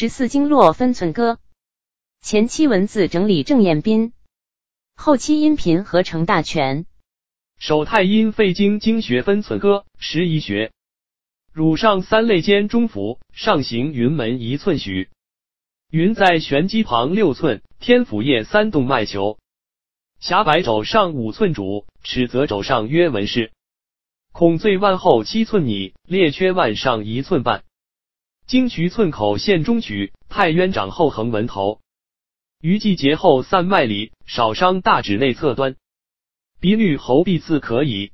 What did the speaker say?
十四经络分寸歌，前期文字整理郑彦斌，后期音频合成大全。手太阴肺经经学分寸歌，十一穴。乳上三肋间中府，上行云门一寸许。云在玄机旁六寸，天府叶三动脉球。狭白肘上五寸主，尺泽肘上约纹饰。孔最腕后七寸拟，列缺腕上一寸半。经渠寸口陷中取，太渊掌后横纹头，于季节后散脉里，少伤大指内侧端。鼻衄喉痹刺可以。